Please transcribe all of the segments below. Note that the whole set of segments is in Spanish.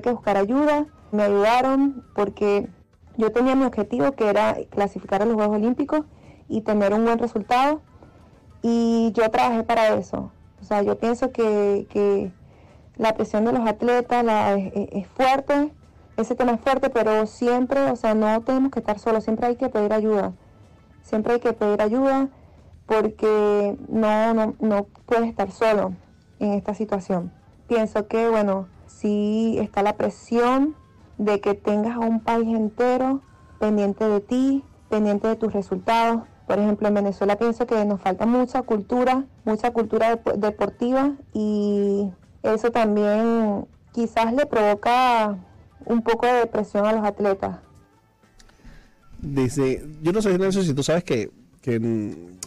que buscar ayuda, me ayudaron porque yo tenía mi objetivo que era clasificar a los Juegos Olímpicos y tener un buen resultado y yo trabajé para eso. O sea, yo pienso que, la presión de los atletas es, fuerte, ese tema es fuerte, pero siempre, o sea, no tenemos que estar solos, siempre hay que pedir ayuda. Siempre hay que pedir ayuda porque no, no, no puedes estar solo en esta situación. Pienso que, bueno, sí está la presión de que tengas a un país entero pendiente de ti, pendiente de tus resultados. Por ejemplo, en Venezuela pienso que nos falta mucha cultura, mucha cultura deportiva y eso también quizás le provoca un poco de depresión a los atletas. Dice, yo no sé, si tú sabes que,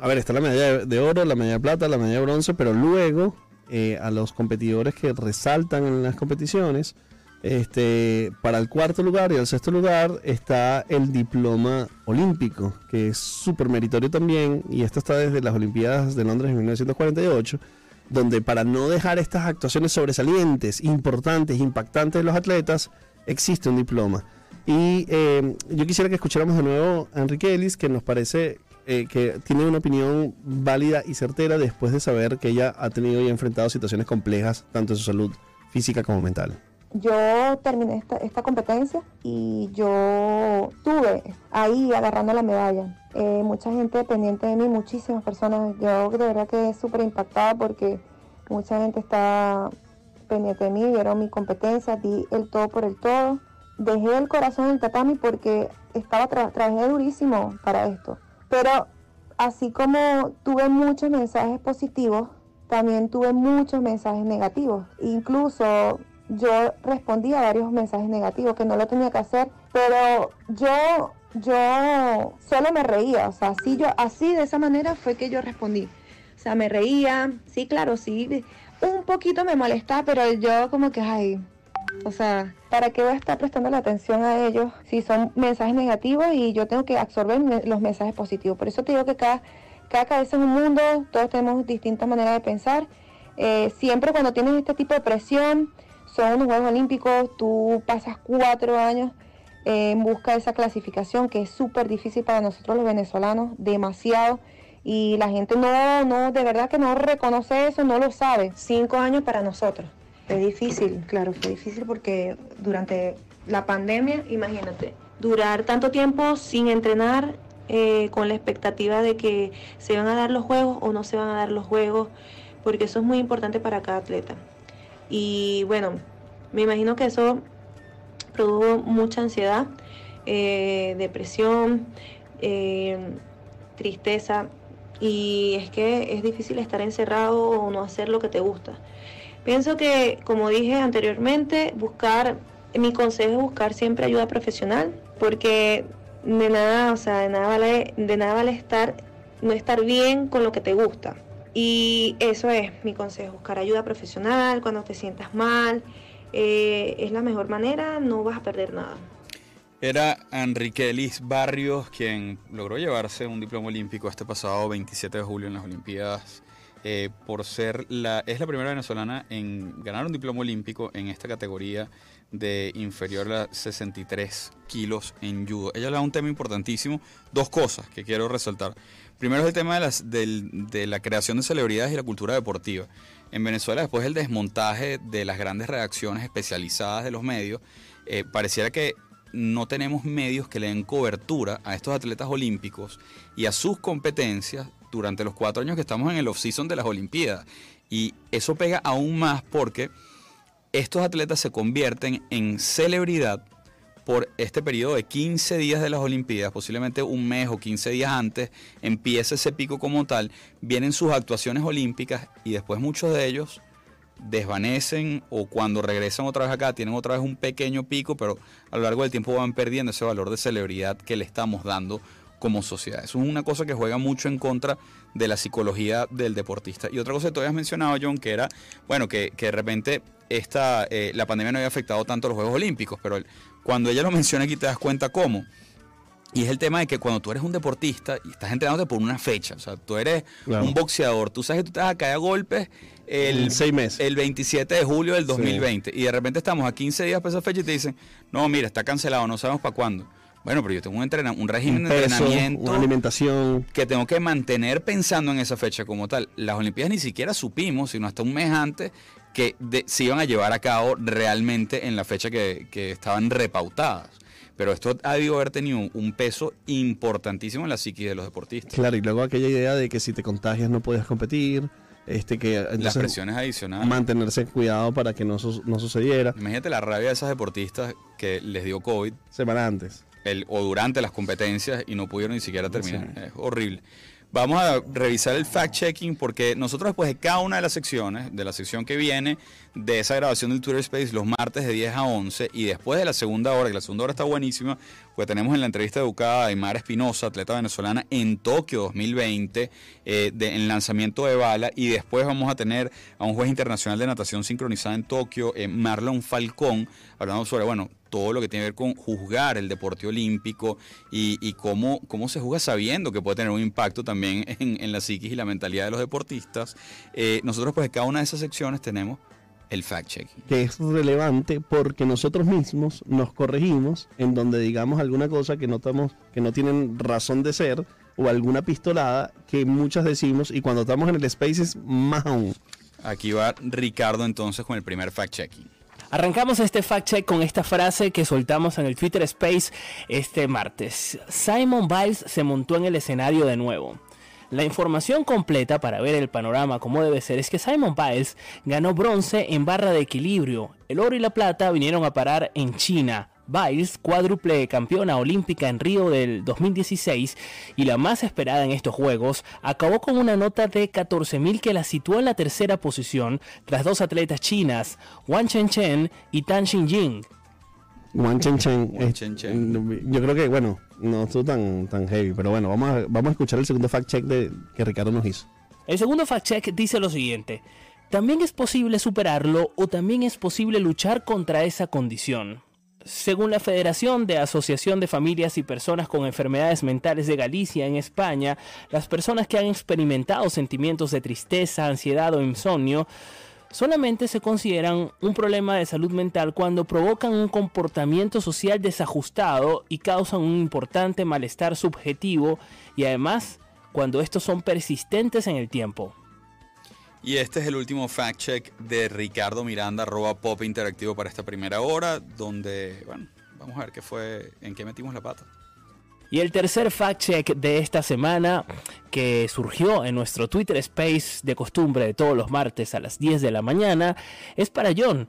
a ver, está la medalla de oro, la medalla de plata, la medalla de bronce, pero luego eh, a los competidores que resaltan en las competiciones, este, para el cuarto lugar y el sexto lugar está el diploma olímpico, que es súper meritorio también, y esto está desde las Olimpiadas de Londres en 1948, donde para no dejar estas actuaciones sobresalientes, importantes, impactantes de los atletas, existe un diploma. Y eh, yo quisiera que escucháramos de nuevo a Enrique Ellis, que nos parece eh, que tiene una opinión válida y certera después de saber que ella ha tenido y enfrentado situaciones complejas, tanto en su salud física como mental. Yo terminé esta, competencia y yo tuve ahí agarrando la medalla. Eh, mucha gente pendiente de mí, muchísimas personas. Yo de verdad que es súper impactada porque mucha gente está pendiente de mí, vieron mi competencia, di el todo por el todo. Dejé el corazón en el tatami porque estaba trabajé durísimo para esto. Pero así como tuve muchos mensajes positivos, también tuve muchos mensajes negativos. Incluso yo respondí a varios mensajes negativos que no lo tenía que hacer, pero yo yo solo me reía, o sea, así yo así de esa manera fue que yo respondí. O sea, me reía, sí, claro, sí, un poquito me molestaba, pero yo como que ay, o sea, ¿para qué voy a estar prestando la atención a ellos si son mensajes negativos y yo tengo que absorber los mensajes positivos? Por eso te digo que cada, cada cabeza es un mundo, todos tenemos distintas maneras de pensar. Eh, siempre cuando tienes este tipo de presión, son unos Juegos Olímpicos, tú pasas cuatro años en busca de esa clasificación que es súper difícil para nosotros los venezolanos, demasiado. Y la gente no, no, de verdad que no reconoce eso, no lo sabe. Cinco años para nosotros. Es difícil, claro, fue difícil porque durante la pandemia, imagínate, durar tanto tiempo sin entrenar, eh, con la expectativa de que se van a dar los juegos o no se van a dar los juegos, porque eso es muy importante para cada atleta. Y bueno, me imagino que eso produjo mucha ansiedad, eh, depresión, eh, tristeza. Y es que es difícil estar encerrado o no hacer lo que te gusta. Pienso que, como dije anteriormente, buscar, mi consejo es buscar siempre ayuda profesional, porque de nada, o sea, de nada vale, de nada vale estar, no estar bien con lo que te gusta. Y eso es mi consejo, buscar ayuda profesional cuando te sientas mal. Eh, es la mejor manera, no vas a perder nada. Era Enrique Elis Barrios quien logró llevarse un diploma olímpico este pasado 27 de julio en las Olimpiadas eh, por ser la, es la primera venezolana en ganar un diploma olímpico en esta categoría de inferior a 63 kilos en judo. Ella le da un tema importantísimo, dos cosas que quiero resaltar. Primero es el tema de, de la creación de celebridades y la cultura deportiva. En Venezuela, después del desmontaje de las grandes redacciones especializadas de los medios, eh, pareciera que no tenemos medios que le den cobertura a estos atletas olímpicos y a sus competencias durante los cuatro años que estamos en el off-season de las Olimpiadas. Y eso pega aún más porque estos atletas se convierten en celebridad por este periodo de 15 días de las Olimpiadas, posiblemente un mes o 15 días antes, empieza ese pico como tal, vienen sus actuaciones olímpicas y después muchos de ellos desvanecen o cuando regresan otra vez acá tienen otra vez un pequeño pico, pero a lo largo del tiempo van perdiendo ese valor de celebridad que le estamos dando como sociedad. Eso es una cosa que juega mucho en contra de la psicología del deportista. Y otra cosa que tú habías mencionado, John, que era, bueno, que, de repente esta, eh, la pandemia no había afectado tanto a los Juegos Olímpicos, pero cuando ella lo menciona aquí te das cuenta cómo. Y es el tema de que cuando tú eres un deportista y estás entrenándote por una fecha, o sea, tú eres un boxeador, tú sabes que tú te vas a caer a golpes el, seis meses. el 27 de julio del 2020 y de repente estamos a 15 días para esa fecha y te dicen, no, mira, está cancelado, no sabemos para cuándo. Bueno, pero yo tengo un, un régimen de entrenamiento. Una alimentación. Que tengo que mantener pensando en esa fecha como tal. Las Olimpiadas ni siquiera supimos, sino hasta un mes antes, que se iban a llevar a cabo realmente en la fecha que, que estaban repautadas. Pero esto ha debido haber tenido un peso importantísimo en la psique de los deportistas. Claro, y luego aquella idea de que si te contagias no podías competir. Este, que, Las presiones adicionales. Mantenerse cuidado para que no, no sucediera. Imagínate la rabia de esas deportistas que les dio COVID. Semana antes. El, o durante las competencias y no pudieron ni siquiera terminar. Es horrible. Vamos a revisar el fact-checking porque nosotros después de cada una de las secciones, de la sección que viene de esa grabación del Twitter Space los martes de 10 a 11 y después de la segunda hora, que la segunda hora está buenísima, pues tenemos en la entrevista educada a Aymar Espinosa, atleta venezolana en Tokio 2020, eh, en lanzamiento de bala y después vamos a tener a un juez internacional de natación sincronizada en Tokio, eh, Marlon Falcón, hablando sobre, bueno, todo lo que tiene que ver con juzgar el deporte olímpico y, cómo, cómo se juzga sabiendo que puede tener un impacto también en, la psiquis y la mentalidad de los deportistas. Eh, nosotros pues en cada una de esas secciones tenemos el fact-checking. Que es relevante porque nosotros mismos nos corregimos en donde digamos alguna cosa que notamos que no tienen razón de ser o alguna pistolada que muchas decimos y cuando estamos en el Spaces más aún. Aquí va Ricardo entonces con el primer fact-checking. Arrancamos este fact check con esta frase que soltamos en el Twitter Space este martes. Simon Biles se montó en el escenario de nuevo. La información completa para ver el panorama como debe ser es que Simon Biles ganó bronce en barra de equilibrio. El oro y la plata vinieron a parar en China. Biles, cuádruple campeona olímpica en Río del 2016 y la más esperada en estos Juegos, acabó con una nota de 14.000 que la situó en la tercera posición tras dos atletas chinas, Wang Chen y Tan Xinjing. Wang Chen, yo creo que, bueno, no estuvo tan, tan heavy, pero bueno, vamos a, vamos a escuchar el segundo fact check de, que Ricardo nos hizo. El segundo fact check dice lo siguiente. También es posible superarlo o también es posible luchar contra esa condición. Según la Federación de Asociación de Familias y Personas con Enfermedades Mentales de Galicia en España, las personas que han experimentado sentimientos de tristeza, ansiedad o insomnio solamente se consideran un problema de salud mental cuando provocan un comportamiento social desajustado y causan un importante malestar subjetivo y además cuando estos son persistentes en el tiempo. Y este es el último fact check de Ricardo Miranda, arroba pop interactivo para esta primera hora, donde, bueno, vamos a ver qué fue, en qué metimos la pata. Y el tercer fact check de esta semana que surgió en nuestro Twitter Space de costumbre de todos los martes a las 10 de la mañana es para John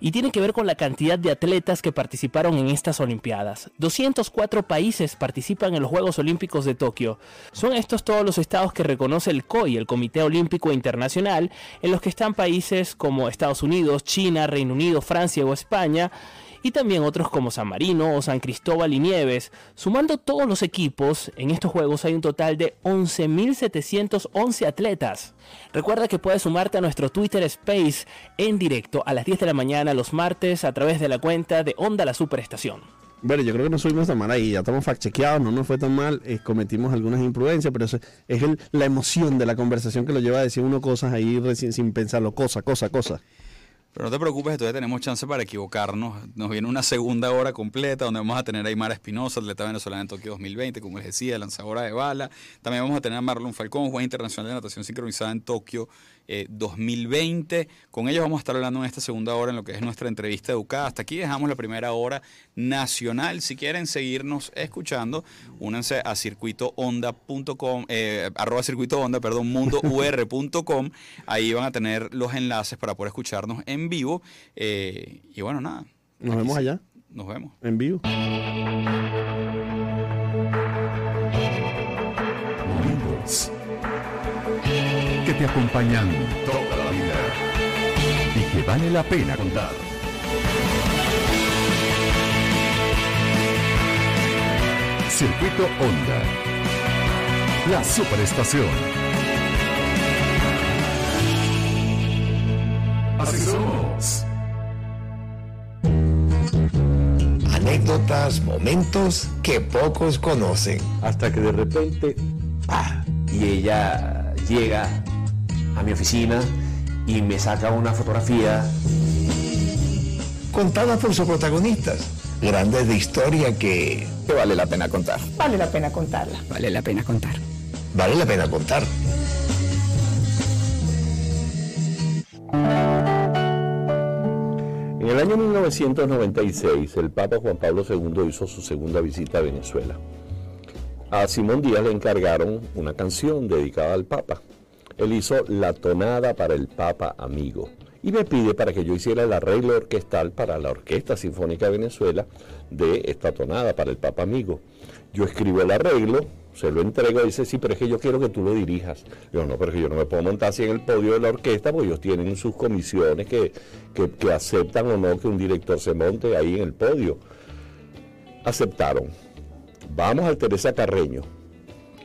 y tiene que ver con la cantidad de atletas que participaron en estas Olimpiadas. 204 países participan en los Juegos Olímpicos de Tokio. Son estos todos los estados que reconoce el COI, el Comité Olímpico Internacional, en los que están países como Estados Unidos, China, Reino Unido, Francia o España y también otros como San Marino o San Cristóbal y Nieves. Sumando todos los equipos, en estos juegos hay un total de 11.711 atletas. Recuerda que puedes sumarte a nuestro Twitter Space en directo a las 10 de la mañana los martes a través de la cuenta de Onda La Superestación. Bueno, yo creo que no subimos tan mal ahí, ya estamos fact chequeados, no nos fue tan mal, eh, cometimos algunas imprudencias, pero eso es la emoción de la conversación que lo lleva a decir uno cosas ahí recién, sin pensarlo, cosa, cosa, cosa. Pero no te preocupes, todavía tenemos chance para equivocarnos. Nos viene una segunda hora completa donde vamos a tener a Aymara Espinosa, atleta venezolana en Tokio 2020, como les decía, lanzadora de bala. También vamos a tener a Marlon Falcón, juez internacional de natación sincronizada en Tokio 2020. Eh, Con ellos vamos a estar hablando en esta segunda hora en lo que es nuestra entrevista educada. Hasta aquí dejamos la primera hora nacional. Si quieren seguirnos escuchando, únanse a circuitoonda.com, eh, arroba circuito perdón, mundour.com. Ahí van a tener los enlaces para poder escucharnos en vivo. Eh, y bueno, nada. Nos vemos allá. Nos vemos. En vivo. Te acompañan toda la vida y que vale la pena contar. Circuito Honda. La superestación. Así somos. Anécdotas, momentos que pocos conocen. Hasta que de repente, ¡pah! Y ella llega a mi oficina y me saca una fotografía. Contadas por sus protagonistas, grandes de historia que Que vale la pena contar. Vale la pena contarla. Vale la pena contar. vale la pena contar. En el año 1996, el Papa Juan Pablo II hizo su segunda visita a Venezuela. A Simón Díaz le encargaron una canción dedicada al Papa. Él hizo la tonada para el Papa Amigo y me pide para que yo hiciera el arreglo orquestal para la Orquesta Sinfónica de Venezuela de esta tonada para el Papa Amigo. Yo escribo el arreglo, se lo entrego y dice, sí, pero es que yo quiero que tú lo dirijas. Yo no, pero es que yo no me puedo montar así en el podio de la orquesta porque ellos tienen sus comisiones que, que, que aceptan o no que un director se monte ahí en el podio. Aceptaron. Vamos al Teresa Carreño.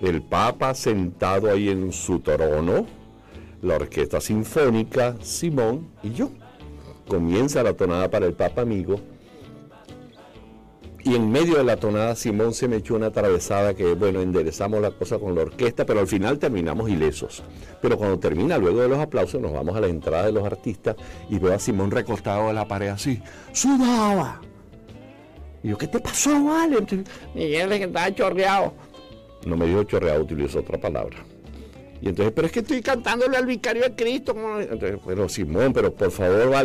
El Papa sentado ahí en su trono, la Orquesta Sinfónica, Simón y yo. Comienza la tonada para el Papa Amigo. Y en medio de la tonada Simón se me echó una atravesada que, bueno, enderezamos la cosa con la orquesta, pero al final terminamos ilesos. Pero cuando termina, luego de los aplausos, nos vamos a la entrada de los artistas y veo a Simón recostado en la pared así, sudaba. Y yo, ¿qué te pasó, vale? Miguel, que estaba chorreado. No me dijo chorreado, utilizó otra palabra. Y entonces, pero es que estoy cantándole al vicario de Cristo. Entonces, pero Simón, pero por favor, vale.